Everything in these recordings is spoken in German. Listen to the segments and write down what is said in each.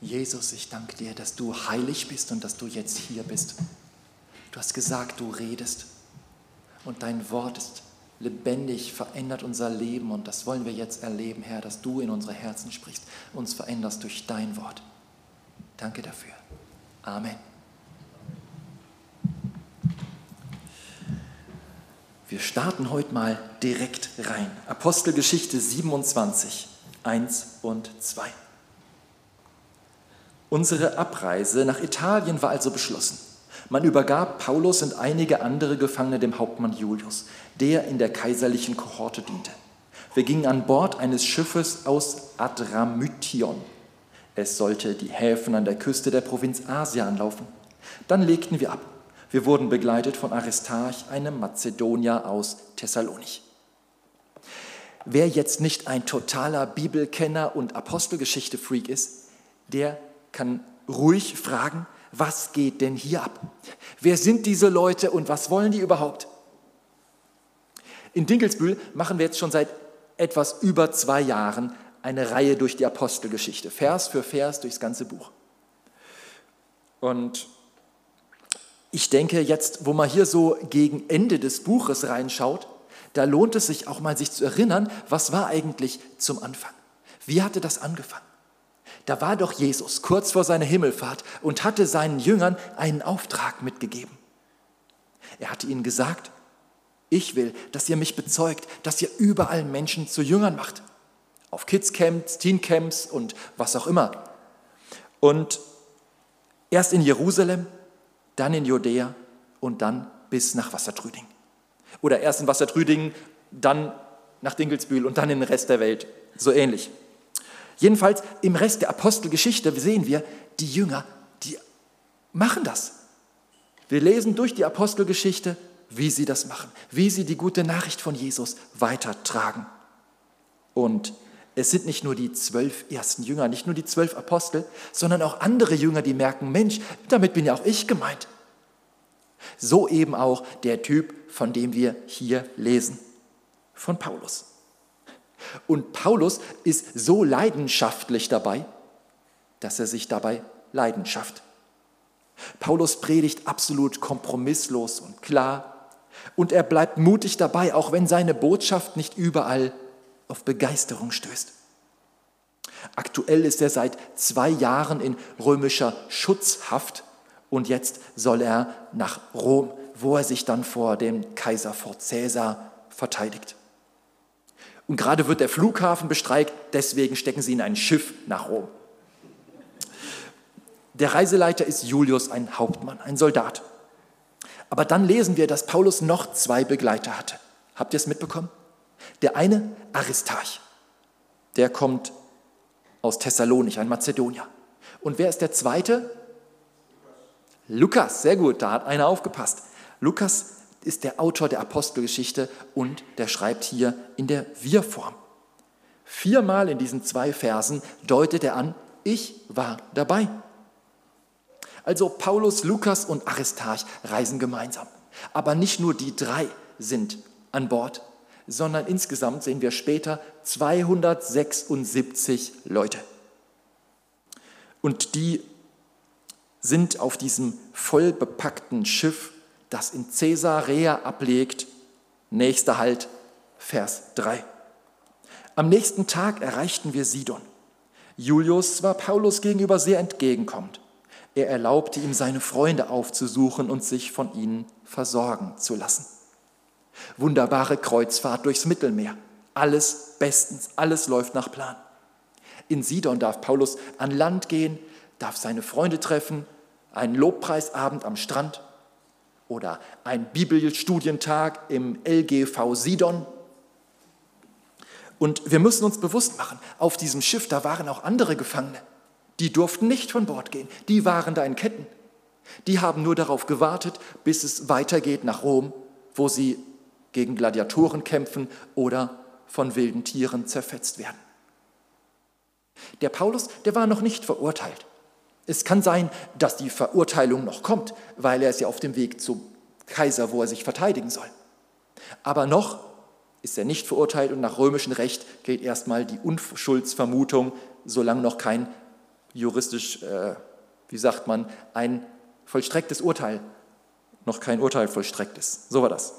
Jesus, ich danke dir, dass du heilig bist und dass du jetzt hier bist. Du hast gesagt, du redest und dein Wort ist lebendig, verändert unser Leben und das wollen wir jetzt erleben, Herr, dass du in unsere Herzen sprichst, uns veränderst durch dein Wort. Danke dafür. Amen. Wir starten heute mal direkt rein. Apostelgeschichte 27, 1 und 2. Unsere Abreise nach Italien war also beschlossen. Man übergab Paulus und einige andere Gefangene dem Hauptmann Julius, der in der kaiserlichen Kohorte diente. Wir gingen an Bord eines Schiffes aus Adramytion. Es sollte die Häfen an der Küste der Provinz Asia anlaufen. Dann legten wir ab. Wir wurden begleitet von Aristarch, einem Mazedonier aus Thessalonich. Wer jetzt nicht ein totaler Bibelkenner und Apostelgeschichte-Freak ist, der kann ruhig fragen, was geht denn hier ab? Wer sind diese Leute und was wollen die überhaupt? In Dinkelsbühl machen wir jetzt schon seit etwas über zwei Jahren eine Reihe durch die Apostelgeschichte, Vers für Vers durchs ganze Buch. Und ich denke, jetzt, wo man hier so gegen Ende des Buches reinschaut, da lohnt es sich auch mal, sich zu erinnern, was war eigentlich zum Anfang? Wie hatte das angefangen? Da war doch Jesus kurz vor seiner Himmelfahrt und hatte seinen Jüngern einen Auftrag mitgegeben. Er hatte ihnen gesagt, ich will, dass ihr mich bezeugt, dass ihr überall Menschen zu Jüngern macht. Auf Kidscamps, Teencamps und was auch immer. Und erst in Jerusalem, dann in Judäa und dann bis nach Wassertrüding. Oder erst in Wassertrüding, dann nach Dinkelsbühl und dann in den Rest der Welt. So ähnlich. Jedenfalls im Rest der Apostelgeschichte sehen wir, die Jünger, die machen das. Wir lesen durch die Apostelgeschichte, wie sie das machen, wie sie die gute Nachricht von Jesus weitertragen. Und es sind nicht nur die zwölf ersten Jünger, nicht nur die zwölf Apostel, sondern auch andere Jünger, die merken, Mensch, damit bin ja auch ich gemeint. So eben auch der Typ, von dem wir hier lesen, von Paulus. Und Paulus ist so leidenschaftlich dabei, dass er sich dabei Leidenschaft. Paulus predigt absolut kompromisslos und klar und er bleibt mutig dabei, auch wenn seine Botschaft nicht überall auf Begeisterung stößt. Aktuell ist er seit zwei Jahren in römischer Schutzhaft und jetzt soll er nach Rom, wo er sich dann vor dem Kaiser, vor Cäsar verteidigt. Und gerade wird der Flughafen bestreikt, deswegen stecken sie in ein Schiff nach Rom. Der Reiseleiter ist Julius, ein Hauptmann, ein Soldat. Aber dann lesen wir, dass Paulus noch zwei Begleiter hatte. Habt ihr es mitbekommen? Der eine, Aristarch, der kommt aus Thessalonich, ein Mazedonier. Und wer ist der zweite? Lukas, sehr gut, da hat einer aufgepasst. Lukas ist der Autor der Apostelgeschichte und der schreibt hier in der Wir-Form. Viermal in diesen zwei Versen deutet er an, ich war dabei. Also Paulus, Lukas und Aristarch reisen gemeinsam. Aber nicht nur die drei sind an Bord, sondern insgesamt sehen wir später 276 Leute. Und die sind auf diesem voll bepackten Schiff, das in Caesarea ablegt. Nächster Halt, Vers 3. Am nächsten Tag erreichten wir Sidon. Julius war Paulus gegenüber sehr entgegenkommend. Er erlaubte ihm, seine Freunde aufzusuchen und sich von ihnen versorgen zu lassen. Wunderbare Kreuzfahrt durchs Mittelmeer. Alles bestens, alles läuft nach Plan. In Sidon darf Paulus an Land gehen, darf seine Freunde treffen, einen Lobpreisabend am Strand oder ein Bibelstudientag im LGV Sidon. Und wir müssen uns bewusst machen, auf diesem Schiff, da waren auch andere Gefangene. Die durften nicht von Bord gehen. Die waren da in Ketten. Die haben nur darauf gewartet, bis es weitergeht nach Rom, wo sie gegen Gladiatoren kämpfen oder von wilden Tieren zerfetzt werden. Der Paulus, der war noch nicht verurteilt. Es kann sein, dass die Verurteilung noch kommt, weil er ist ja auf dem Weg zum Kaiser, wo er sich verteidigen soll. Aber noch ist er nicht verurteilt und nach römischem Recht gilt erstmal die Unschuldsvermutung, solange noch kein juristisch, äh, wie sagt man, ein vollstrecktes Urteil, noch kein Urteil vollstreckt ist. So war das.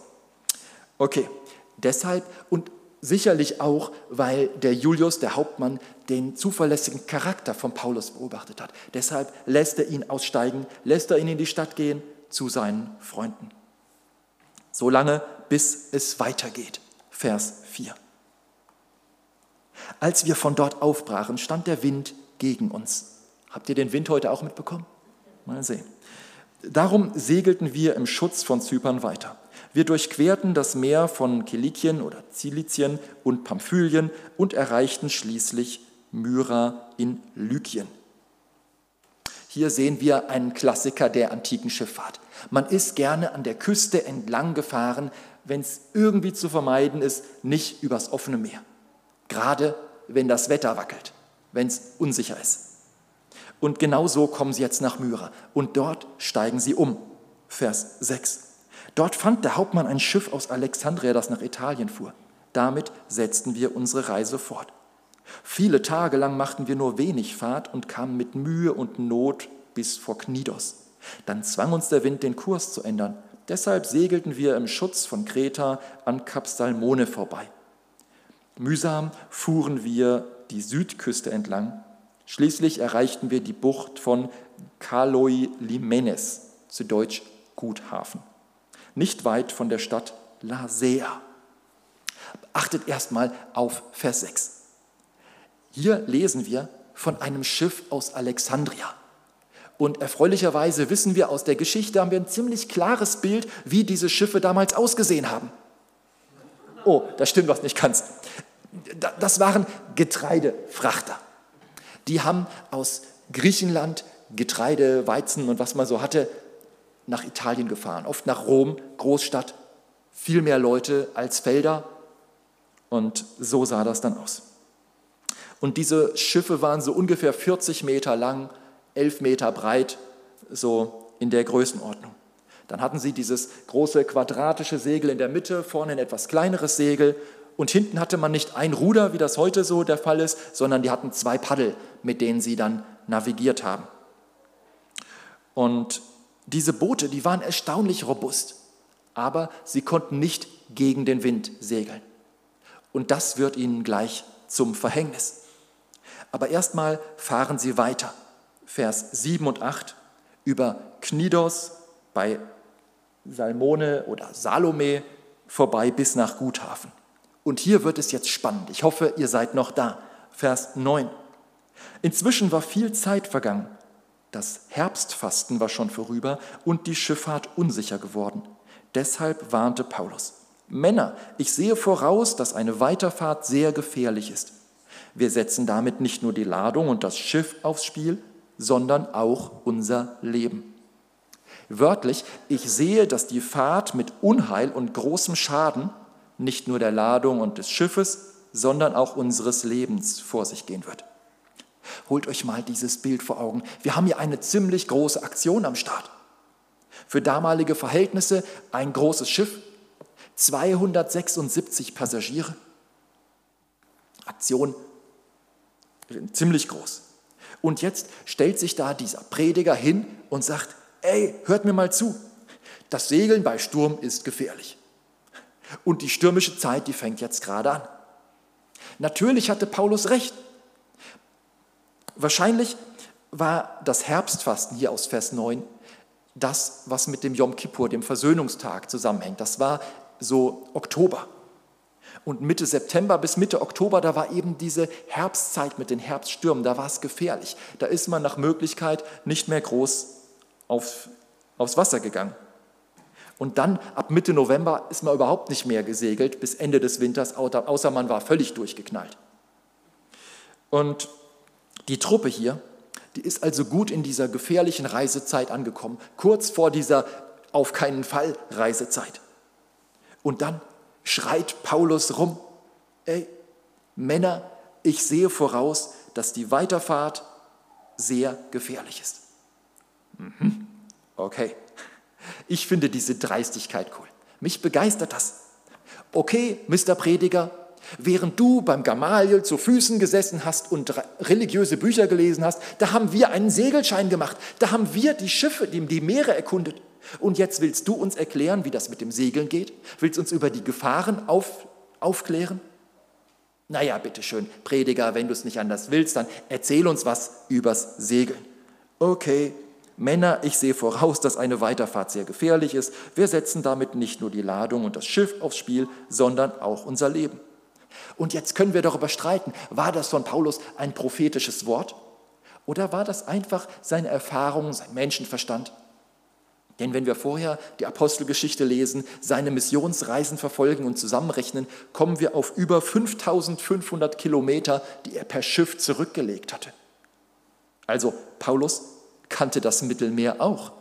Okay, deshalb und sicherlich auch, weil der Julius, der Hauptmann, den zuverlässigen Charakter von Paulus beobachtet hat. Deshalb lässt er ihn aussteigen, lässt er ihn in die Stadt gehen zu seinen Freunden. Solange bis es weitergeht. Vers 4. Als wir von dort aufbrachen, stand der Wind gegen uns. Habt ihr den Wind heute auch mitbekommen? Mal sehen. Darum segelten wir im Schutz von Zypern weiter. Wir durchquerten das Meer von Kilikien oder Zilizien und Pamphylien und erreichten schließlich Myra in Lykien. Hier sehen wir einen Klassiker der antiken Schifffahrt. Man ist gerne an der Küste entlang gefahren, wenn es irgendwie zu vermeiden ist, nicht übers offene Meer. Gerade wenn das Wetter wackelt, wenn es unsicher ist. Und genau so kommen sie jetzt nach Myra und dort steigen sie um. Vers 6. Dort fand der Hauptmann ein Schiff aus Alexandria, das nach Italien fuhr. Damit setzten wir unsere Reise fort. Viele Tage lang machten wir nur wenig Fahrt und kamen mit Mühe und Not bis vor Knidos. Dann zwang uns der Wind, den Kurs zu ändern. Deshalb segelten wir im Schutz von Kreta an Kap Salmone vorbei. Mühsam fuhren wir die Südküste entlang. Schließlich erreichten wir die Bucht von Kaloi Limenes, zu Deutsch Guthafen, nicht weit von der Stadt Lasea. Achtet erstmal auf Vers 6. Hier lesen wir von einem Schiff aus Alexandria. Und erfreulicherweise wissen wir aus der Geschichte, haben wir ein ziemlich klares Bild, wie diese Schiffe damals ausgesehen haben. Oh, da stimmt was nicht ganz. Das waren Getreidefrachter. Die haben aus Griechenland Getreide, Weizen und was man so hatte, nach Italien gefahren. Oft nach Rom, Großstadt, viel mehr Leute als Felder. Und so sah das dann aus. Und diese Schiffe waren so ungefähr 40 Meter lang, 11 Meter breit, so in der Größenordnung. Dann hatten sie dieses große quadratische Segel in der Mitte, vorne ein etwas kleineres Segel und hinten hatte man nicht ein Ruder, wie das heute so der Fall ist, sondern die hatten zwei Paddel, mit denen sie dann navigiert haben. Und diese Boote, die waren erstaunlich robust, aber sie konnten nicht gegen den Wind segeln. Und das wird ihnen gleich zum Verhängnis. Aber erstmal fahren sie weiter. Vers 7 und 8 über Knidos bei Salmone oder Salome vorbei bis nach Guthafen. Und hier wird es jetzt spannend. Ich hoffe, ihr seid noch da. Vers 9. Inzwischen war viel Zeit vergangen. Das Herbstfasten war schon vorüber und die Schifffahrt unsicher geworden. Deshalb warnte Paulus. Männer, ich sehe voraus, dass eine Weiterfahrt sehr gefährlich ist. Wir setzen damit nicht nur die Ladung und das Schiff aufs Spiel, sondern auch unser Leben. Wörtlich, ich sehe, dass die Fahrt mit Unheil und großem Schaden nicht nur der Ladung und des Schiffes, sondern auch unseres Lebens vor sich gehen wird. Holt euch mal dieses Bild vor Augen. Wir haben hier eine ziemlich große Aktion am Start. Für damalige Verhältnisse ein großes Schiff, 276 Passagiere. Aktion ziemlich groß. Und jetzt stellt sich da dieser Prediger hin und sagt, ey, hört mir mal zu, das Segeln bei Sturm ist gefährlich. Und die stürmische Zeit, die fängt jetzt gerade an. Natürlich hatte Paulus recht. Wahrscheinlich war das Herbstfasten hier aus Vers 9 das, was mit dem Yom Kippur, dem Versöhnungstag, zusammenhängt. Das war so Oktober. Und Mitte September bis Mitte Oktober, da war eben diese Herbstzeit mit den Herbststürmen, da war es gefährlich. Da ist man nach Möglichkeit nicht mehr groß auf, aufs Wasser gegangen. Und dann ab Mitte November ist man überhaupt nicht mehr gesegelt bis Ende des Winters, außer man war völlig durchgeknallt. Und die Truppe hier, die ist also gut in dieser gefährlichen Reisezeit angekommen, kurz vor dieser auf keinen Fall Reisezeit. Und dann schreit Paulus rum, ey, Männer, ich sehe voraus, dass die Weiterfahrt sehr gefährlich ist. Mhm. Okay. Ich finde diese Dreistigkeit cool. Mich begeistert das. Okay, Mr. Prediger, Während du beim Gamaliel zu Füßen gesessen hast und religiöse Bücher gelesen hast, da haben wir einen Segelschein gemacht, da haben wir die Schiffe, die, die Meere erkundet. Und jetzt willst du uns erklären, wie das mit dem Segeln geht? Willst uns über die Gefahren auf, aufklären? Naja, bitteschön, Prediger, wenn du es nicht anders willst, dann erzähl uns was übers Segeln. Okay, Männer, ich sehe voraus, dass eine Weiterfahrt sehr gefährlich ist. Wir setzen damit nicht nur die Ladung und das Schiff aufs Spiel, sondern auch unser Leben. Und jetzt können wir darüber streiten, war das von Paulus ein prophetisches Wort oder war das einfach seine Erfahrung, sein Menschenverstand? Denn wenn wir vorher die Apostelgeschichte lesen, seine Missionsreisen verfolgen und zusammenrechnen, kommen wir auf über 5500 Kilometer, die er per Schiff zurückgelegt hatte. Also Paulus kannte das Mittelmeer auch.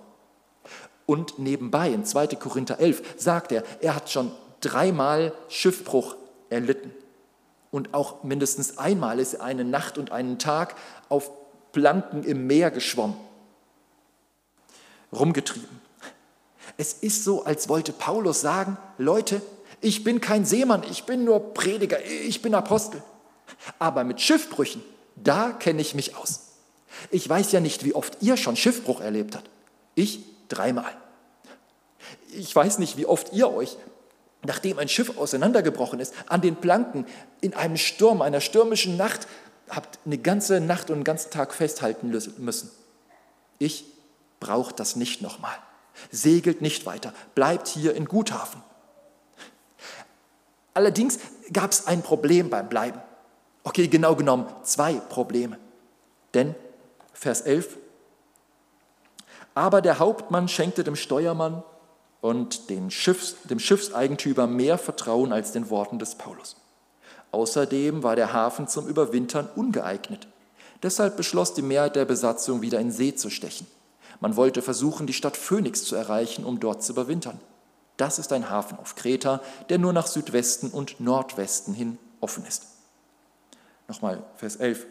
Und nebenbei, in 2. Korinther 11, sagt er, er hat schon dreimal Schiffbruch erlitten. Und auch mindestens einmal ist er eine Nacht und einen Tag auf Planken im Meer geschwommen, rumgetrieben. Es ist so, als wollte Paulus sagen, Leute, ich bin kein Seemann, ich bin nur Prediger, ich bin Apostel. Aber mit Schiffbrüchen, da kenne ich mich aus. Ich weiß ja nicht, wie oft ihr schon Schiffbruch erlebt habt. Ich dreimal. Ich weiß nicht, wie oft ihr euch, nachdem ein Schiff auseinandergebrochen ist, an den Planken in einem Sturm, einer stürmischen Nacht, habt eine ganze Nacht und einen ganzen Tag festhalten müssen. Ich brauche das nicht nochmal. Segelt nicht weiter, bleibt hier in Guthafen. Allerdings gab es ein Problem beim Bleiben. Okay, genau genommen zwei Probleme. Denn Vers 11. Aber der Hauptmann schenkte dem Steuermann und Schiffs, dem Schiffseigentümer mehr Vertrauen als den Worten des Paulus. Außerdem war der Hafen zum Überwintern ungeeignet. Deshalb beschloss die Mehrheit der Besatzung, wieder in See zu stechen. Man wollte versuchen, die Stadt Phönix zu erreichen, um dort zu überwintern. Das ist ein Hafen auf Kreta, der nur nach Südwesten und Nordwesten hin offen ist. Nochmal Vers 11.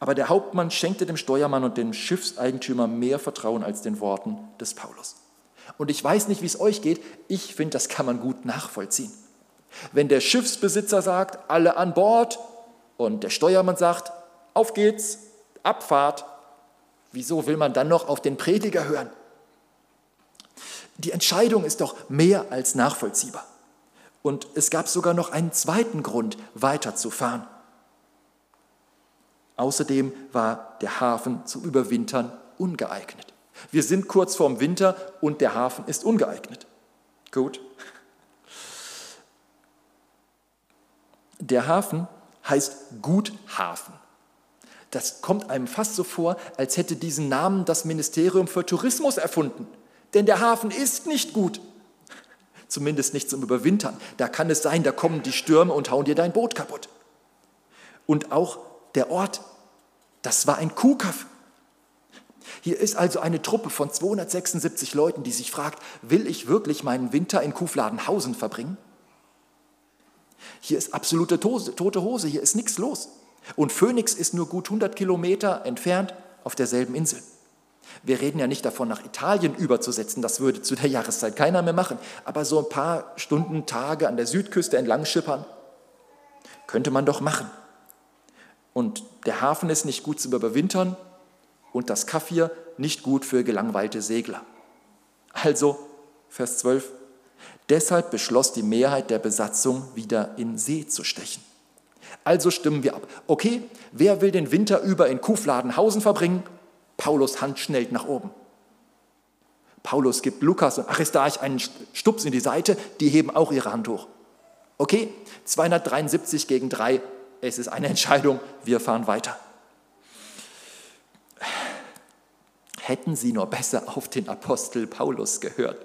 Aber der Hauptmann schenkte dem Steuermann und dem Schiffseigentümer mehr Vertrauen als den Worten des Paulus. Und ich weiß nicht, wie es euch geht, ich finde, das kann man gut nachvollziehen. Wenn der Schiffsbesitzer sagt, alle an Bord, und der Steuermann sagt, auf geht's, Abfahrt, wieso will man dann noch auf den Prediger hören? Die Entscheidung ist doch mehr als nachvollziehbar. Und es gab sogar noch einen zweiten Grund, weiterzufahren. Außerdem war der Hafen zum Überwintern ungeeignet. Wir sind kurz vorm Winter und der Hafen ist ungeeignet. Gut. Der Hafen heißt Guthafen. Das kommt einem fast so vor, als hätte diesen Namen das Ministerium für Tourismus erfunden. Denn der Hafen ist nicht gut. Zumindest nicht zum Überwintern. Da kann es sein, da kommen die Stürme und hauen dir dein Boot kaputt. Und auch der Ort, das war ein Kuhkaff. Hier ist also eine Truppe von 276 Leuten, die sich fragt, will ich wirklich meinen Winter in Kuhfladenhausen verbringen? Hier ist absolute tote Hose, hier ist nichts los. Und Phoenix ist nur gut 100 Kilometer entfernt auf derselben Insel. Wir reden ja nicht davon, nach Italien überzusetzen, das würde zu der Jahreszeit keiner mehr machen, aber so ein paar Stunden, Tage an der Südküste entlang schippern, könnte man doch machen. Und der Hafen ist nicht gut zum Überwintern und das Kaffir nicht gut für gelangweilte Segler. Also, Vers 12, deshalb beschloss die Mehrheit der Besatzung, wieder in See zu stechen. Also stimmen wir ab. Okay, wer will den Winter über in Kuhfladenhausen verbringen? Paulus Hand schnellt nach oben. Paulus gibt Lukas und Aristarch einen Stups in die Seite, die heben auch ihre Hand hoch. Okay, 273 gegen 3, es ist eine Entscheidung, wir fahren weiter. Hätten sie nur besser auf den Apostel Paulus gehört.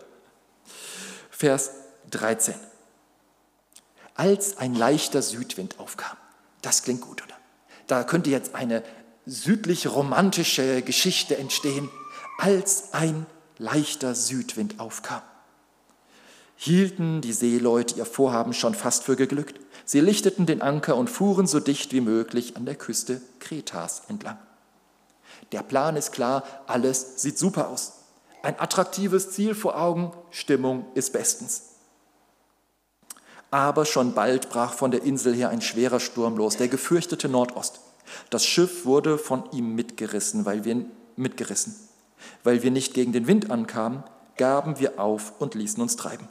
Vers 13. Als ein leichter Südwind aufkam. Das klingt gut, oder? Da könnte jetzt eine südlich romantische Geschichte entstehen. Als ein leichter Südwind aufkam hielten die Seeleute ihr Vorhaben schon fast für geglückt. Sie lichteten den Anker und fuhren so dicht wie möglich an der Küste Kretas entlang. Der Plan ist klar, alles sieht super aus. Ein attraktives Ziel vor Augen, Stimmung ist bestens. Aber schon bald brach von der Insel her ein schwerer Sturm los, der gefürchtete Nordost. Das Schiff wurde von ihm mitgerissen, weil wir mitgerissen. Weil wir nicht gegen den Wind ankamen, gaben wir auf und ließen uns treiben.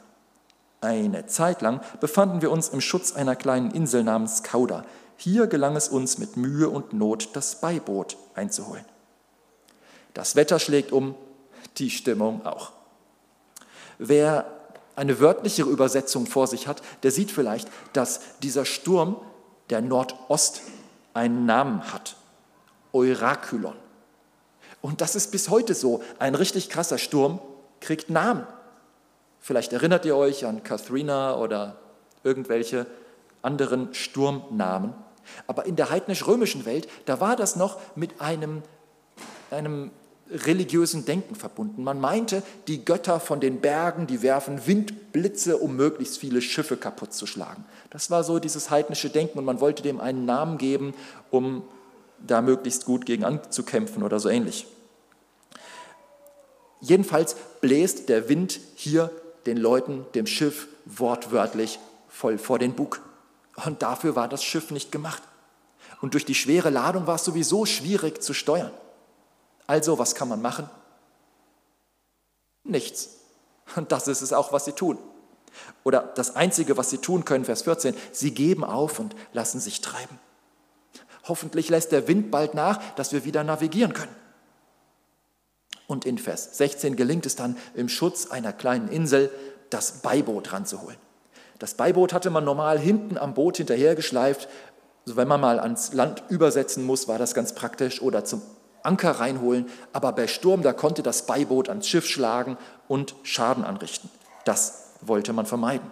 Eine Zeit lang befanden wir uns im Schutz einer kleinen Insel namens Kauda. Hier gelang es uns mit Mühe und Not, das Beiboot einzuholen. Das Wetter schlägt um, die Stimmung auch. Wer eine wörtlichere Übersetzung vor sich hat, der sieht vielleicht, dass dieser Sturm, der Nordost, einen Namen hat. Eurakulon. Und das ist bis heute so. Ein richtig krasser Sturm kriegt Namen. Vielleicht erinnert ihr euch an Katharina oder irgendwelche anderen Sturmnamen. Aber in der heidnisch-römischen Welt, da war das noch mit einem, einem religiösen Denken verbunden. Man meinte, die Götter von den Bergen, die werfen Windblitze, um möglichst viele Schiffe kaputt zu schlagen. Das war so dieses heidnische Denken und man wollte dem einen Namen geben, um da möglichst gut gegen anzukämpfen oder so ähnlich. Jedenfalls bläst der Wind hier den Leuten, dem Schiff wortwörtlich voll vor den Bug. Und dafür war das Schiff nicht gemacht. Und durch die schwere Ladung war es sowieso schwierig zu steuern. Also, was kann man machen? Nichts. Und das ist es auch, was sie tun. Oder das Einzige, was sie tun können, Vers 14, sie geben auf und lassen sich treiben. Hoffentlich lässt der Wind bald nach, dass wir wieder navigieren können. Und in Vers 16 gelingt es dann, im Schutz einer kleinen Insel das Beiboot ranzuholen. Das Beiboot hatte man normal hinten am Boot hinterhergeschleift. Also wenn man mal ans Land übersetzen muss, war das ganz praktisch oder zum Anker reinholen, aber bei Sturm, da konnte das Beiboot ans Schiff schlagen und Schaden anrichten. Das wollte man vermeiden.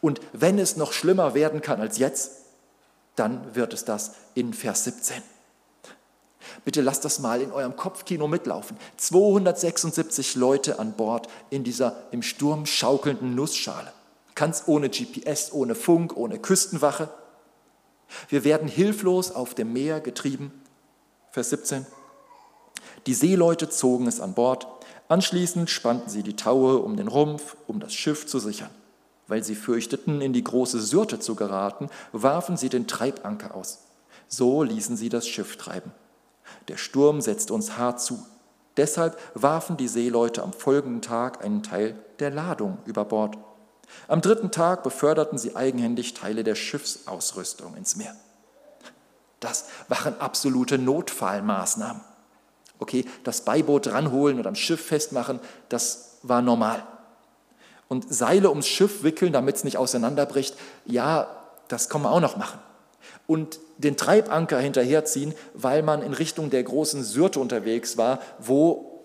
Und wenn es noch schlimmer werden kann als jetzt, dann wird es das in Vers 17. Bitte lasst das mal in eurem Kopfkino mitlaufen. 276 Leute an Bord in dieser im Sturm schaukelnden Nussschale. Ganz ohne GPS, ohne Funk, ohne Küstenwache. Wir werden hilflos auf dem Meer getrieben Vers 17. Die Seeleute zogen es an Bord. Anschließend spannten sie die Taue um den Rumpf, um das Schiff zu sichern. Weil sie fürchteten, in die große Syrte zu geraten, warfen sie den Treibanker aus. So ließen sie das Schiff treiben. Der Sturm setzte uns hart zu. Deshalb warfen die Seeleute am folgenden Tag einen Teil der Ladung über Bord. Am dritten Tag beförderten sie eigenhändig Teile der Schiffsausrüstung ins Meer. Das waren absolute Notfallmaßnahmen. Okay, das Beiboot ranholen und am Schiff festmachen, das war normal. Und Seile ums Schiff wickeln, damit es nicht auseinanderbricht, ja, das kann man auch noch machen. Und den Treibanker hinterherziehen, weil man in Richtung der großen Syrte unterwegs war, wo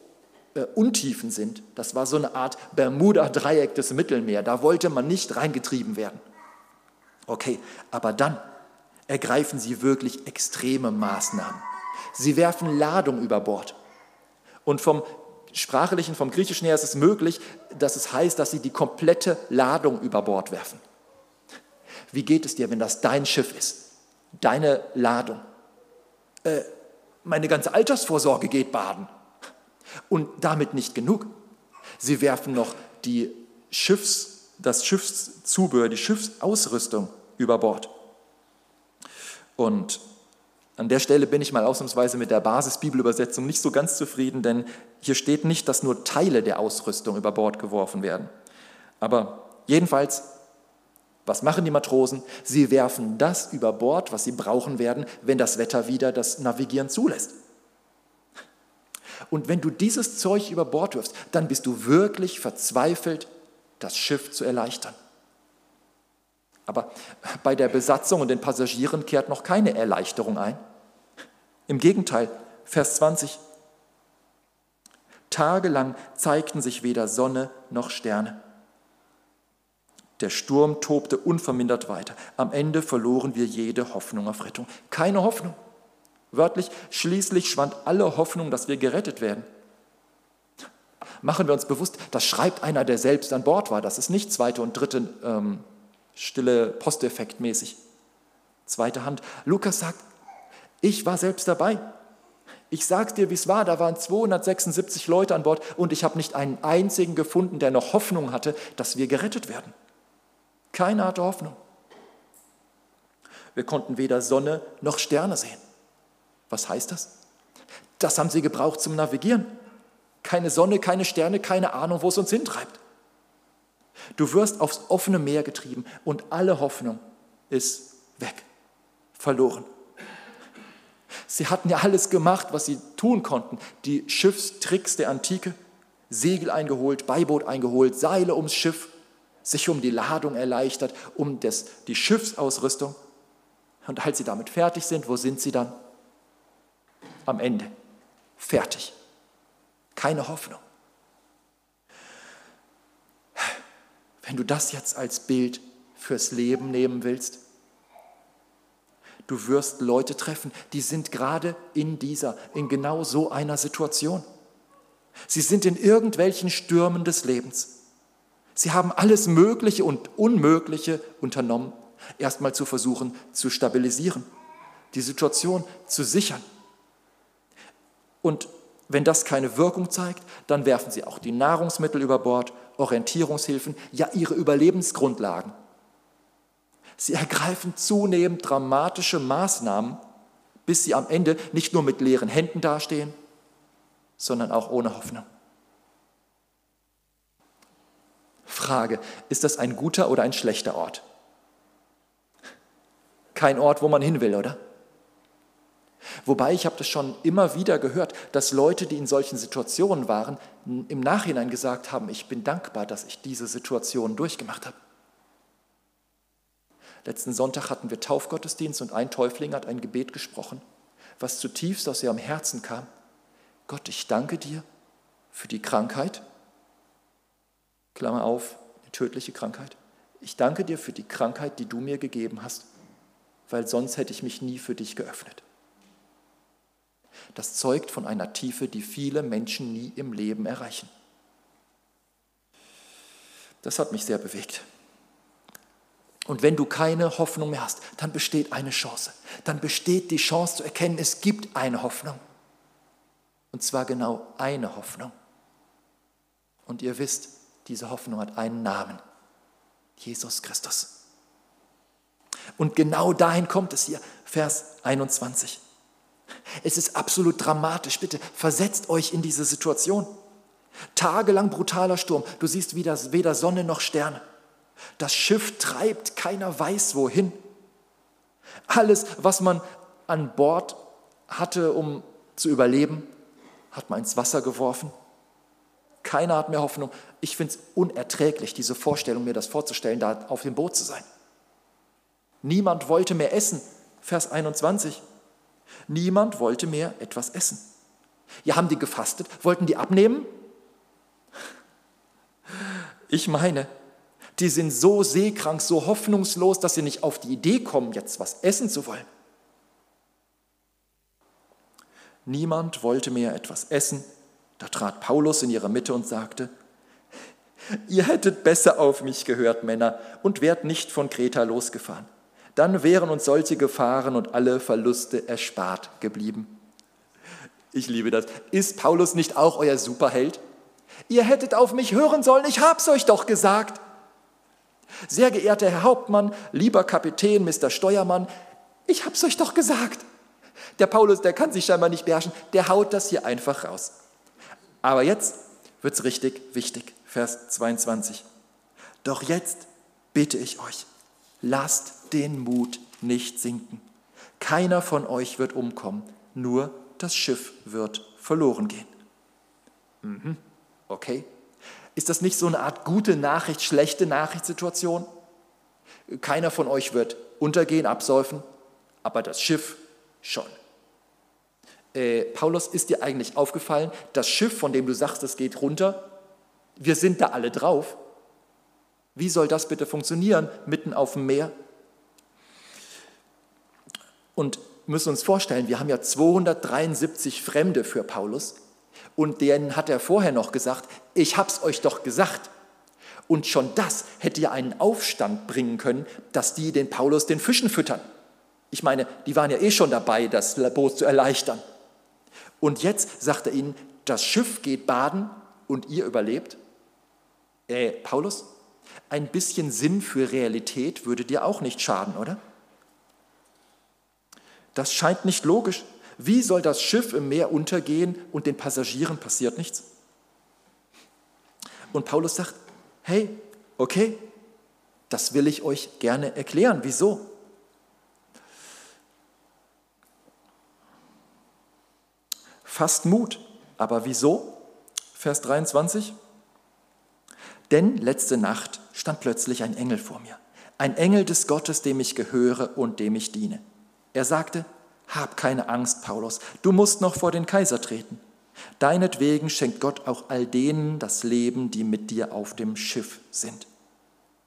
äh, Untiefen sind. Das war so eine Art Bermuda-Dreieck des Mittelmeer. Da wollte man nicht reingetrieben werden. Okay, aber dann ergreifen sie wirklich extreme Maßnahmen. Sie werfen Ladung über Bord. Und vom sprachlichen, vom griechischen her ist es möglich, dass es heißt, dass sie die komplette Ladung über Bord werfen. Wie geht es dir, wenn das dein Schiff ist? Deine Ladung. Äh, meine ganze Altersvorsorge geht baden. Und damit nicht genug. Sie werfen noch die Schiffs, das Schiffszubehör, die Schiffsausrüstung über Bord. Und an der Stelle bin ich mal ausnahmsweise mit der Basisbibelübersetzung nicht so ganz zufrieden, denn hier steht nicht, dass nur Teile der Ausrüstung über Bord geworfen werden. Aber jedenfalls, was machen die Matrosen? Sie werfen das über Bord, was sie brauchen werden, wenn das Wetter wieder das Navigieren zulässt. Und wenn du dieses Zeug über Bord wirfst, dann bist du wirklich verzweifelt, das Schiff zu erleichtern. Aber bei der Besatzung und den Passagieren kehrt noch keine Erleichterung ein. Im Gegenteil, Vers 20. Tagelang zeigten sich weder Sonne noch Sterne. Der Sturm tobte unvermindert weiter. Am Ende verloren wir jede Hoffnung auf Rettung. Keine Hoffnung. Wörtlich, schließlich schwand alle Hoffnung, dass wir gerettet werden. Machen wir uns bewusst, das schreibt einer, der selbst an Bord war. Das ist nicht zweite und dritte ähm, stille Posteffekt mäßig. Zweite Hand. Lukas sagt, ich war selbst dabei. Ich sag's dir, wie es war, da waren 276 Leute an Bord und ich habe nicht einen einzigen gefunden, der noch Hoffnung hatte, dass wir gerettet werden. Keiner hatte Hoffnung. Wir konnten weder Sonne noch Sterne sehen. Was heißt das? Das haben sie gebraucht zum Navigieren. Keine Sonne, keine Sterne, keine Ahnung, wo es uns hintreibt. Du wirst aufs offene Meer getrieben und alle Hoffnung ist weg, verloren. Sie hatten ja alles gemacht, was sie tun konnten. Die Schiffstricks der Antike, Segel eingeholt, Beiboot eingeholt, Seile ums Schiff, sich um die Ladung erleichtert, um das, die Schiffsausrüstung. Und als sie damit fertig sind, wo sind sie dann? Am Ende. Fertig. Keine Hoffnung. Wenn du das jetzt als Bild fürs Leben nehmen willst, du wirst Leute treffen, die sind gerade in dieser, in genau so einer Situation. Sie sind in irgendwelchen Stürmen des Lebens. Sie haben alles Mögliche und Unmögliche unternommen, erstmal zu versuchen zu stabilisieren, die Situation zu sichern. Und wenn das keine Wirkung zeigt, dann werfen sie auch die Nahrungsmittel über Bord, Orientierungshilfen, ja ihre Überlebensgrundlagen. Sie ergreifen zunehmend dramatische Maßnahmen, bis sie am Ende nicht nur mit leeren Händen dastehen, sondern auch ohne Hoffnung. Frage, ist das ein guter oder ein schlechter Ort? Kein Ort, wo man hin will, oder? Wobei ich habe das schon immer wieder gehört, dass Leute, die in solchen Situationen waren, im Nachhinein gesagt haben, ich bin dankbar, dass ich diese Situation durchgemacht habe. Letzten Sonntag hatten wir Taufgottesdienst und ein Täufling hat ein Gebet gesprochen, was zutiefst aus ihrem Herzen kam. Gott, ich danke dir für die Krankheit, Klammer auf, eine tödliche Krankheit. Ich danke dir für die Krankheit, die du mir gegeben hast, weil sonst hätte ich mich nie für dich geöffnet. Das zeugt von einer Tiefe, die viele Menschen nie im Leben erreichen. Das hat mich sehr bewegt. Und wenn du keine Hoffnung mehr hast, dann besteht eine Chance. Dann besteht die Chance zu erkennen, es gibt eine Hoffnung. Und zwar genau eine Hoffnung. Und ihr wisst, diese Hoffnung hat einen Namen. Jesus Christus. Und genau dahin kommt es hier, Vers 21. Es ist absolut dramatisch. Bitte versetzt euch in diese Situation. Tagelang brutaler Sturm. Du siehst weder, Sonne noch Sterne. Das Schiff treibt, keiner weiß wohin. Alles, was man an Bord hatte, um zu überleben, hat man ins Wasser geworfen. Keiner hat mehr Hoffnung. Ich finde es unerträglich, diese Vorstellung, mir das vorzustellen, da auf dem Boot zu sein. Niemand wollte mehr essen. Vers 21. Niemand wollte mehr etwas essen. Ja, haben die gefastet? Wollten die abnehmen? Ich meine, die sind so seekrank, so hoffnungslos, dass sie nicht auf die Idee kommen, jetzt was essen zu wollen. Niemand wollte mehr etwas essen. Da trat Paulus in ihre Mitte und sagte, ihr hättet besser auf mich gehört, Männer, und wärt nicht von Kreta losgefahren dann wären uns solche Gefahren und alle Verluste erspart geblieben. Ich liebe das. Ist Paulus nicht auch euer Superheld? Ihr hättet auf mich hören sollen, ich hab's euch doch gesagt. Sehr geehrter Herr Hauptmann, lieber Kapitän, Mr. Steuermann, ich hab's euch doch gesagt. Der Paulus, der kann sich scheinbar nicht beherrschen, der haut das hier einfach raus. Aber jetzt wird's richtig wichtig, Vers 22. Doch jetzt bitte ich euch, lasst den Mut nicht sinken. Keiner von euch wird umkommen, nur das Schiff wird verloren gehen. Mhm. Okay. Ist das nicht so eine Art gute Nachricht, schlechte Nachrichtssituation? Keiner von euch wird untergehen, absäufen, aber das Schiff schon. Äh, Paulus, ist dir eigentlich aufgefallen, das Schiff, von dem du sagst, es geht runter, wir sind da alle drauf. Wie soll das bitte funktionieren, mitten auf dem Meer? Und müssen uns vorstellen, wir haben ja 273 Fremde für Paulus und denen hat er vorher noch gesagt, ich hab's euch doch gesagt. Und schon das hätte ja einen Aufstand bringen können, dass die den Paulus den Fischen füttern. Ich meine, die waren ja eh schon dabei, das Boot zu erleichtern. Und jetzt sagt er ihnen, das Schiff geht baden und ihr überlebt. Äh, Paulus, Ein bisschen Sinn für Realität würde dir auch nicht schaden, oder? Das scheint nicht logisch. Wie soll das Schiff im Meer untergehen und den Passagieren passiert nichts? Und Paulus sagt, hey, okay, das will ich euch gerne erklären. Wieso? Fasst Mut. Aber wieso? Vers 23. Denn letzte Nacht stand plötzlich ein Engel vor mir, ein Engel des Gottes, dem ich gehöre und dem ich diene. Er sagte, hab keine Angst, Paulus, du musst noch vor den Kaiser treten. Deinetwegen schenkt Gott auch all denen das Leben, die mit dir auf dem Schiff sind.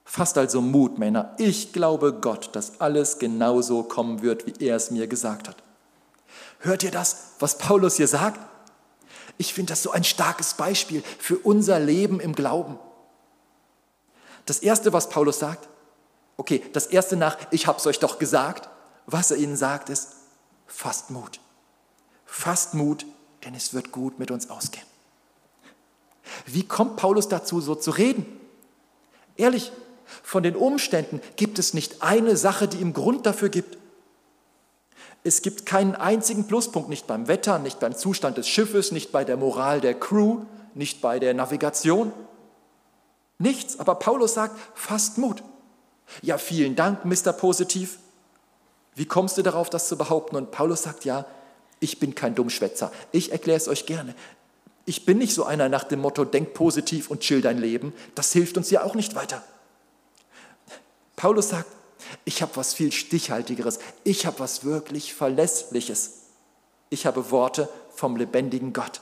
Fasst also Mut, Männer. Ich glaube Gott, dass alles genauso kommen wird, wie er es mir gesagt hat. Hört ihr das, was Paulus hier sagt? Ich finde das so ein starkes Beispiel für unser Leben im Glauben. Das Erste, was Paulus sagt, okay, das Erste nach, ich habe es euch doch gesagt, was er ihnen sagt, ist, fasst Mut. Fasst Mut, denn es wird gut mit uns ausgehen. Wie kommt Paulus dazu, so zu reden? Ehrlich, von den Umständen gibt es nicht eine Sache, die ihm Grund dafür gibt. Es gibt keinen einzigen Pluspunkt, nicht beim Wetter, nicht beim Zustand des Schiffes, nicht bei der Moral der Crew, nicht bei der Navigation. Nichts. Aber Paulus sagt, fasst Mut. Ja, vielen Dank, Mr. Positiv. Wie kommst du darauf, das zu behaupten? Und Paulus sagt, ja, ich bin kein Dummschwätzer. Ich erkläre es euch gerne. Ich bin nicht so einer nach dem Motto, denk positiv und chill dein Leben. Das hilft uns ja auch nicht weiter. Paulus sagt, ich habe was viel Stichhaltigeres. Ich habe was wirklich Verlässliches. Ich habe Worte vom lebendigen Gott.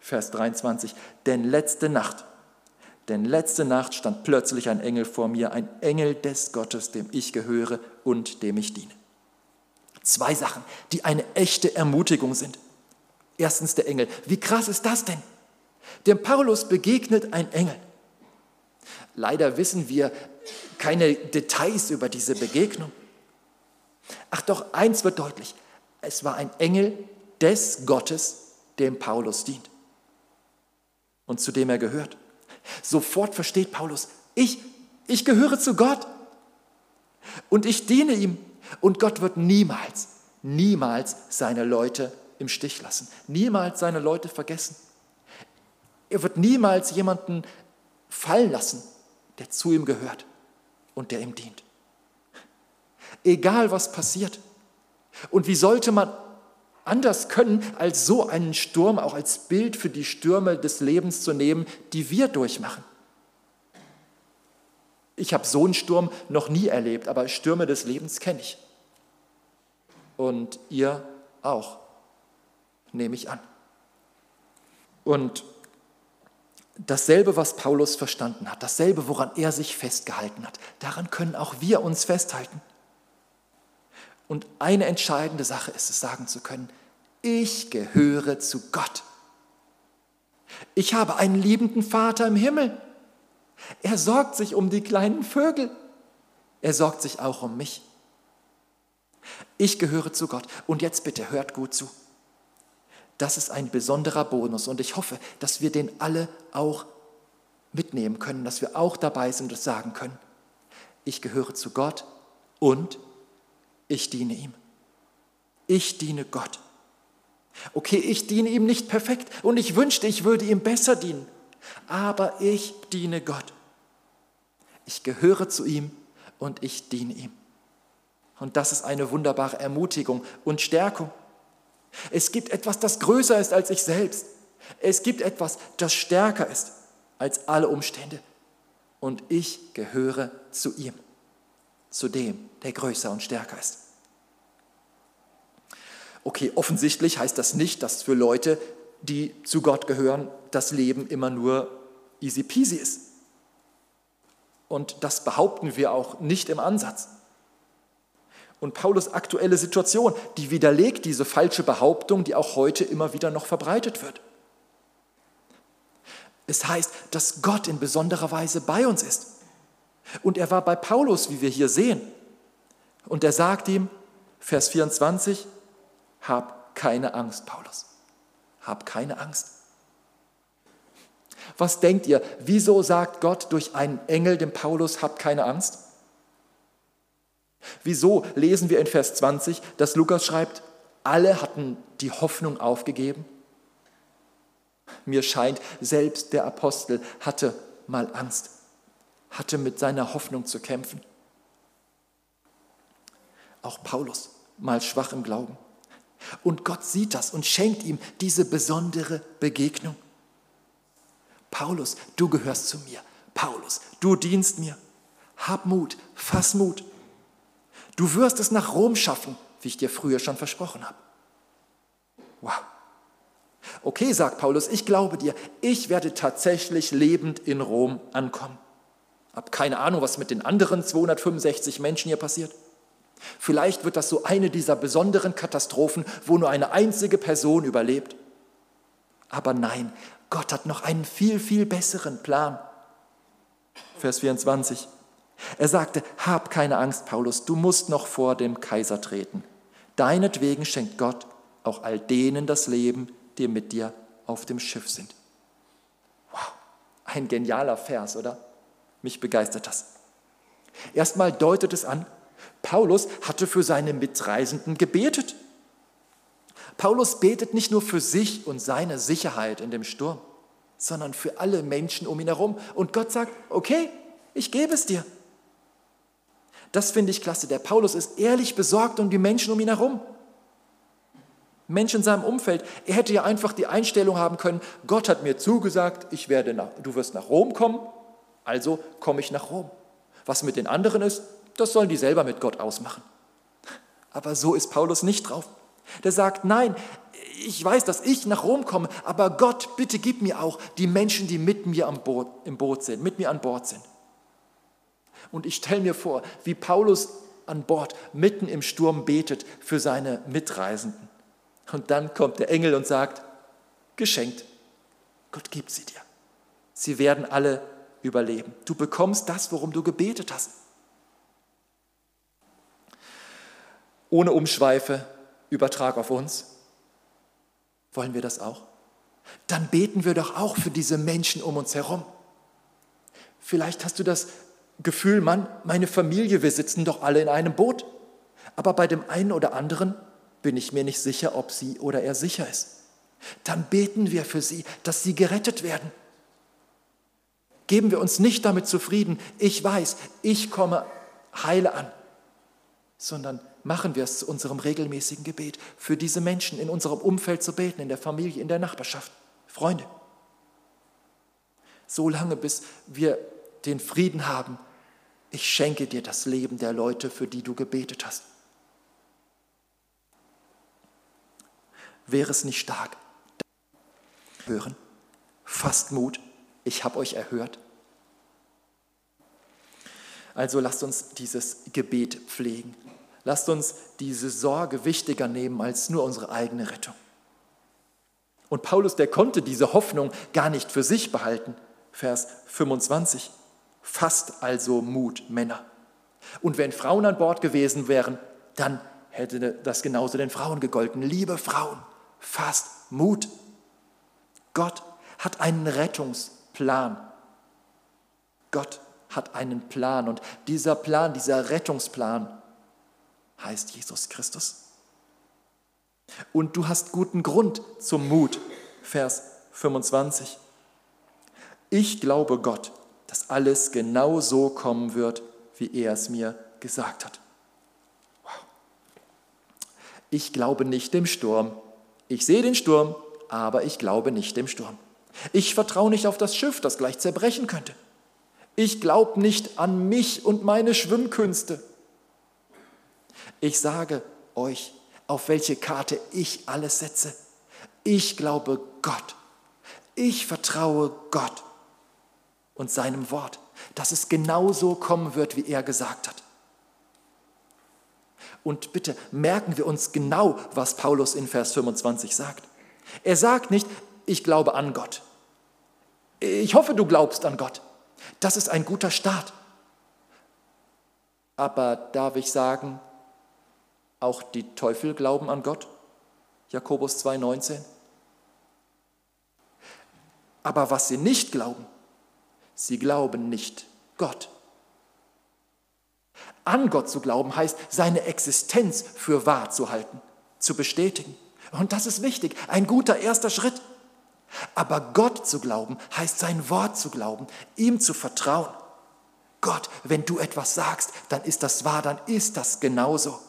Vers 23. Denn letzte Nacht, denn letzte Nacht stand plötzlich ein Engel vor mir, ein Engel des Gottes, dem ich gehöre und dem ich diene. Zwei Sachen, die eine echte Ermutigung sind. Erstens der Engel. Wie krass ist das denn? Dem Paulus begegnet ein Engel. Leider wissen wir keine Details über diese Begegnung. Ach doch, eins wird deutlich. Es war ein Engel des Gottes, dem Paulus dient und zu dem er gehört. Sofort versteht Paulus, ich, ich gehöre zu Gott und ich diene ihm. Und Gott wird niemals, niemals seine Leute im Stich lassen, niemals seine Leute vergessen. Er wird niemals jemanden fallen lassen, der zu ihm gehört und der ihm dient. Egal was passiert. Und wie sollte man anders können, als so einen Sturm auch als Bild für die Stürme des Lebens zu nehmen, die wir durchmachen? Ich habe so einen Sturm noch nie erlebt, aber Stürme des Lebens kenne ich. Und ihr auch, nehme ich an. Und dasselbe, was Paulus verstanden hat, dasselbe, woran er sich festgehalten hat, daran können auch wir uns festhalten. Und eine entscheidende Sache ist es, sagen zu können, ich gehöre zu Gott. Ich habe einen liebenden Vater im Himmel. Er sorgt sich um die kleinen Vögel. Er sorgt sich auch um mich. Ich gehöre zu Gott. Und jetzt bitte hört gut zu. Das ist ein besonderer Bonus und ich hoffe, dass wir den alle auch mitnehmen können, dass wir auch dabei sind und sagen können, ich gehöre zu Gott und ich diene ihm. Ich diene Gott. Okay, ich diene ihm nicht perfekt und ich wünschte, ich würde ihm besser dienen, aber ich diene Gott. Ich gehöre zu ihm und ich diene ihm. Und das ist eine wunderbare Ermutigung und Stärkung. Es gibt etwas, das größer ist als ich selbst. Es gibt etwas, das stärker ist als alle Umstände. Und ich gehöre zu ihm, zu dem, der größer und stärker ist. Okay, offensichtlich heißt das nicht, dass für Leute, die zu Gott gehören, das Leben immer nur easy peasy ist. Und das behaupten wir auch nicht im Ansatz. Und Paulus aktuelle Situation, die widerlegt diese falsche Behauptung, die auch heute immer wieder noch verbreitet wird. Es heißt, dass Gott in besonderer Weise bei uns ist. Und er war bei Paulus, wie wir hier sehen. Und er sagt ihm, Vers 24, hab keine Angst, Paulus. Hab keine Angst. Was denkt ihr, wieso sagt Gott durch einen Engel dem Paulus, habt keine Angst? Wieso lesen wir in Vers 20, dass Lukas schreibt, alle hatten die Hoffnung aufgegeben? Mir scheint, selbst der Apostel hatte mal Angst, hatte mit seiner Hoffnung zu kämpfen. Auch Paulus mal schwach im Glauben. Und Gott sieht das und schenkt ihm diese besondere Begegnung. Paulus, du gehörst zu mir. Paulus, du dienst mir. Hab Mut, fass Mut. Du wirst es nach Rom schaffen, wie ich dir früher schon versprochen habe. Wow. Okay, sagt Paulus, ich glaube dir, ich werde tatsächlich lebend in Rom ankommen. Hab keine Ahnung, was mit den anderen 265 Menschen hier passiert. Vielleicht wird das so eine dieser besonderen Katastrophen, wo nur eine einzige Person überlebt. Aber nein, Gott hat noch einen viel, viel besseren Plan. Vers 24. Er sagte, hab keine Angst, Paulus, du musst noch vor dem Kaiser treten. Deinetwegen schenkt Gott auch all denen das Leben, die mit dir auf dem Schiff sind. Wow, ein genialer Vers, oder? Mich begeistert das. Erstmal deutet es an, Paulus hatte für seine Mitreisenden gebetet. Paulus betet nicht nur für sich und seine Sicherheit in dem Sturm, sondern für alle Menschen um ihn herum. Und Gott sagt, okay, ich gebe es dir. Das finde ich klasse. Der Paulus ist ehrlich besorgt um die Menschen um ihn herum. Menschen in seinem Umfeld. Er hätte ja einfach die Einstellung haben können, Gott hat mir zugesagt, ich werde nach, du wirst nach Rom kommen, also komme ich nach Rom. Was mit den anderen ist, das sollen die selber mit Gott ausmachen. Aber so ist Paulus nicht drauf. Der sagt, nein, ich weiß, dass ich nach Rom komme, aber Gott, bitte gib mir auch die Menschen, die mit mir am Boot, im Boot sind, mit mir an Bord sind. Und ich stelle mir vor, wie Paulus an Bord mitten im Sturm betet für seine Mitreisenden. Und dann kommt der Engel und sagt, geschenkt, Gott gibt sie dir. Sie werden alle überleben. Du bekommst das, worum du gebetet hast. Ohne Umschweife, Übertrag auf uns. Wollen wir das auch? Dann beten wir doch auch für diese Menschen um uns herum. Vielleicht hast du das Gefühl, Mann, meine Familie, wir sitzen doch alle in einem Boot. Aber bei dem einen oder anderen bin ich mir nicht sicher, ob sie oder er sicher ist. Dann beten wir für sie, dass sie gerettet werden. Geben wir uns nicht damit zufrieden, ich weiß, ich komme heile an, sondern machen wir es zu unserem regelmäßigen Gebet, für diese Menschen in unserem Umfeld zu beten, in der Familie, in der Nachbarschaft, Freunde. So lange, bis wir den Frieden haben, ich schenke dir das Leben der Leute, für die du gebetet hast. Wäre es nicht stark? Hören, fasst Mut, ich habe euch erhört. Also lasst uns dieses Gebet pflegen. Lasst uns diese Sorge wichtiger nehmen als nur unsere eigene Rettung. Und Paulus, der konnte diese Hoffnung gar nicht für sich behalten. Vers 25. Fasst also Mut, Männer. Und wenn Frauen an Bord gewesen wären, dann hätte das genauso den Frauen gegolten. Liebe Frauen, fasst Mut. Gott hat einen Rettungsplan. Gott hat einen Plan und dieser Plan, dieser Rettungsplan heißt Jesus Christus. Und du hast guten Grund zum Mut, Vers 25. Ich glaube Gott, dass alles genau so kommen wird, wie er es mir gesagt hat. Wow. Ich glaube nicht dem Sturm. Ich sehe den Sturm, aber ich glaube nicht dem Sturm. Ich vertraue nicht auf das Schiff, das gleich zerbrechen könnte. Ich glaube nicht an mich und meine Schwimmkünste. Ich sage euch, auf welche Karte ich alles setze. Ich glaube Gott. Ich vertraue Gott und seinem Wort, dass es genauso kommen wird, wie er gesagt hat. Und bitte merken wir uns genau, was Paulus in Vers 25 sagt. Er sagt nicht, ich glaube an Gott. Ich hoffe, du glaubst an Gott. Das ist ein guter Start. Aber darf ich sagen, auch die Teufel glauben an Gott? Jakobus 2,19. Aber was sie nicht glauben, sie glauben nicht Gott. An Gott zu glauben heißt, seine Existenz für wahr zu halten, zu bestätigen. Und das ist wichtig, ein guter erster Schritt. Aber Gott zu glauben heißt sein Wort zu glauben, ihm zu vertrauen. Gott, wenn du etwas sagst, dann ist das wahr, dann ist das genauso.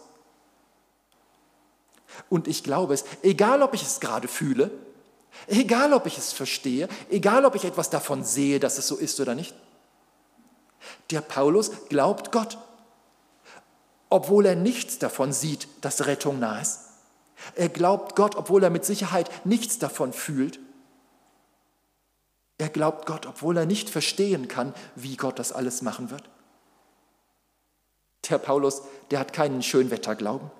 Und ich glaube es, egal ob ich es gerade fühle, egal ob ich es verstehe, egal ob ich etwas davon sehe, dass es so ist oder nicht. Der Paulus glaubt Gott, obwohl er nichts davon sieht, dass Rettung nah ist. Er glaubt Gott, obwohl er mit Sicherheit nichts davon fühlt. Er glaubt Gott, obwohl er nicht verstehen kann, wie Gott das alles machen wird. Der Paulus, der hat keinen Schönwetterglauben,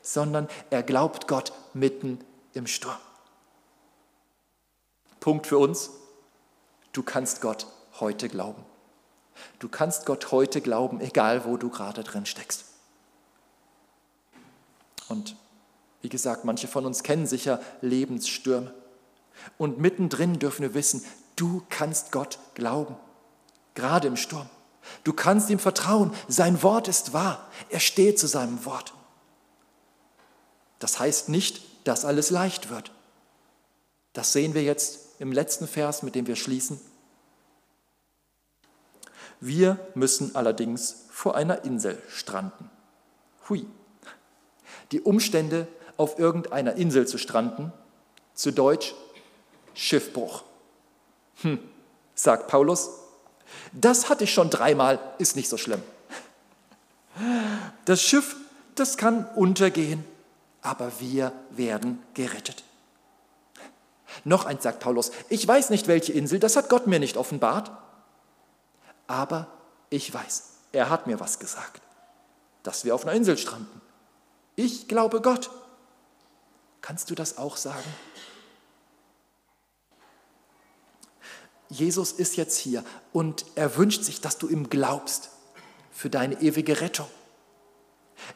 sondern er glaubt Gott mitten im Sturm. Punkt für uns, du kannst Gott heute glauben. Du kannst Gott heute glauben, egal wo du gerade drin steckst. Und wie gesagt, manche von uns kennen sicher Lebensstürme. Und mittendrin dürfen wir wissen, du kannst Gott glauben, gerade im Sturm. Du kannst ihm vertrauen, sein Wort ist wahr, er steht zu seinem Wort. Das heißt nicht, dass alles leicht wird. Das sehen wir jetzt im letzten Vers, mit dem wir schließen. Wir müssen allerdings vor einer Insel stranden. Hui. Die Umstände auf irgendeiner Insel zu stranden, zu Deutsch Schiffbruch. Hm, sagt Paulus, das hatte ich schon dreimal, ist nicht so schlimm. Das Schiff, das kann untergehen, aber wir werden gerettet. Noch eins sagt Paulus, ich weiß nicht welche Insel, das hat Gott mir nicht offenbart, aber ich weiß, er hat mir was gesagt, dass wir auf einer Insel stranden. Ich glaube Gott Kannst du das auch sagen? Jesus ist jetzt hier und er wünscht sich, dass du ihm glaubst für deine ewige Rettung.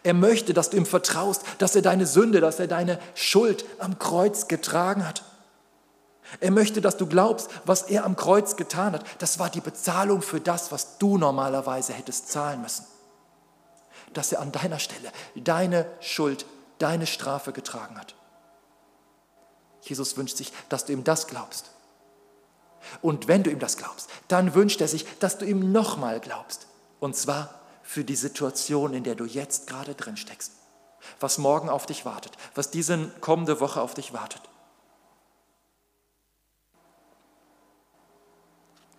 Er möchte, dass du ihm vertraust, dass er deine Sünde, dass er deine Schuld am Kreuz getragen hat. Er möchte, dass du glaubst, was er am Kreuz getan hat. Das war die Bezahlung für das, was du normalerweise hättest zahlen müssen. Dass er an deiner Stelle deine Schuld, deine Strafe getragen hat. Jesus wünscht sich, dass du ihm das glaubst. Und wenn du ihm das glaubst, dann wünscht er sich, dass du ihm nochmal glaubst. Und zwar für die Situation, in der du jetzt gerade drin steckst. Was morgen auf dich wartet, was diese kommende Woche auf dich wartet.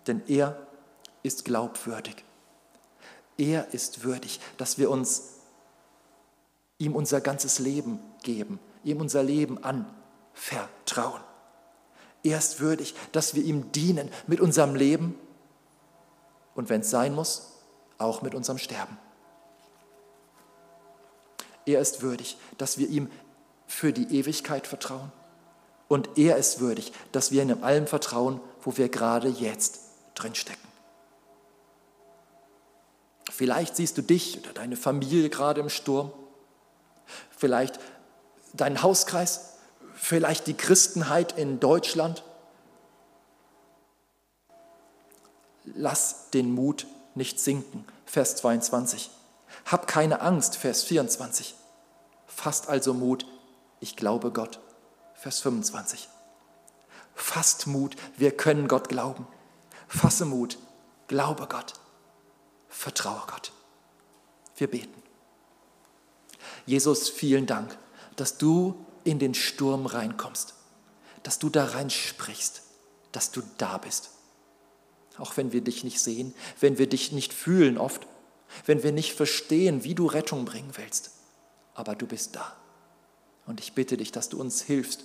Denn er ist glaubwürdig. Er ist würdig, dass wir uns ihm unser ganzes Leben geben, ihm unser Leben an, vertrauen. Er ist würdig, dass wir ihm dienen mit unserem Leben und wenn es sein muss, auch mit unserem Sterben. Er ist würdig, dass wir ihm für die Ewigkeit vertrauen. Und er ist würdig, dass wir in allem vertrauen, wo wir gerade jetzt drinstecken. Vielleicht siehst du dich oder deine Familie gerade im Sturm. Vielleicht deinen Hauskreis vielleicht die Christenheit in Deutschland? Lass den Mut nicht sinken, Vers 22. Hab keine Angst, Vers 24. Fasst also Mut, ich glaube Gott, Vers 25. Fasst Mut, wir können Gott glauben. Fasse Mut, glaube Gott, vertraue Gott. Wir beten. Jesus, vielen Dank, dass du in den Sturm reinkommst, dass du da reinsprichst, dass du da bist. Auch wenn wir dich nicht sehen, wenn wir dich nicht fühlen oft, wenn wir nicht verstehen, wie du Rettung bringen willst. Aber du bist da. Und ich bitte dich, dass du uns hilfst,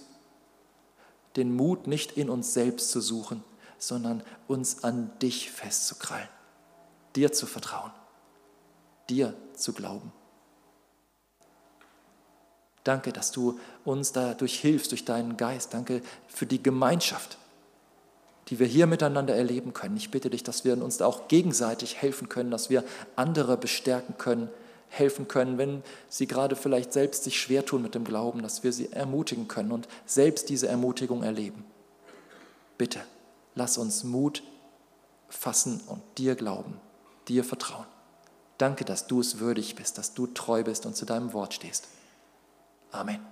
den Mut nicht in uns selbst zu suchen, sondern uns an dich festzukrallen, dir zu vertrauen, dir zu glauben. Danke, dass du uns dadurch hilfst, durch deinen Geist. Danke für die Gemeinschaft, die wir hier miteinander erleben können. Ich bitte dich, dass wir uns da auch gegenseitig helfen können, dass wir andere bestärken können, helfen können, wenn sie gerade vielleicht selbst sich schwer tun mit dem Glauben, dass wir sie ermutigen können und selbst diese Ermutigung erleben. Bitte, Lass uns Mut fassen und dir glauben, dir vertrauen. Danke, dass du es würdig bist, dass du treu bist und zu deinem Wort stehst. Amen.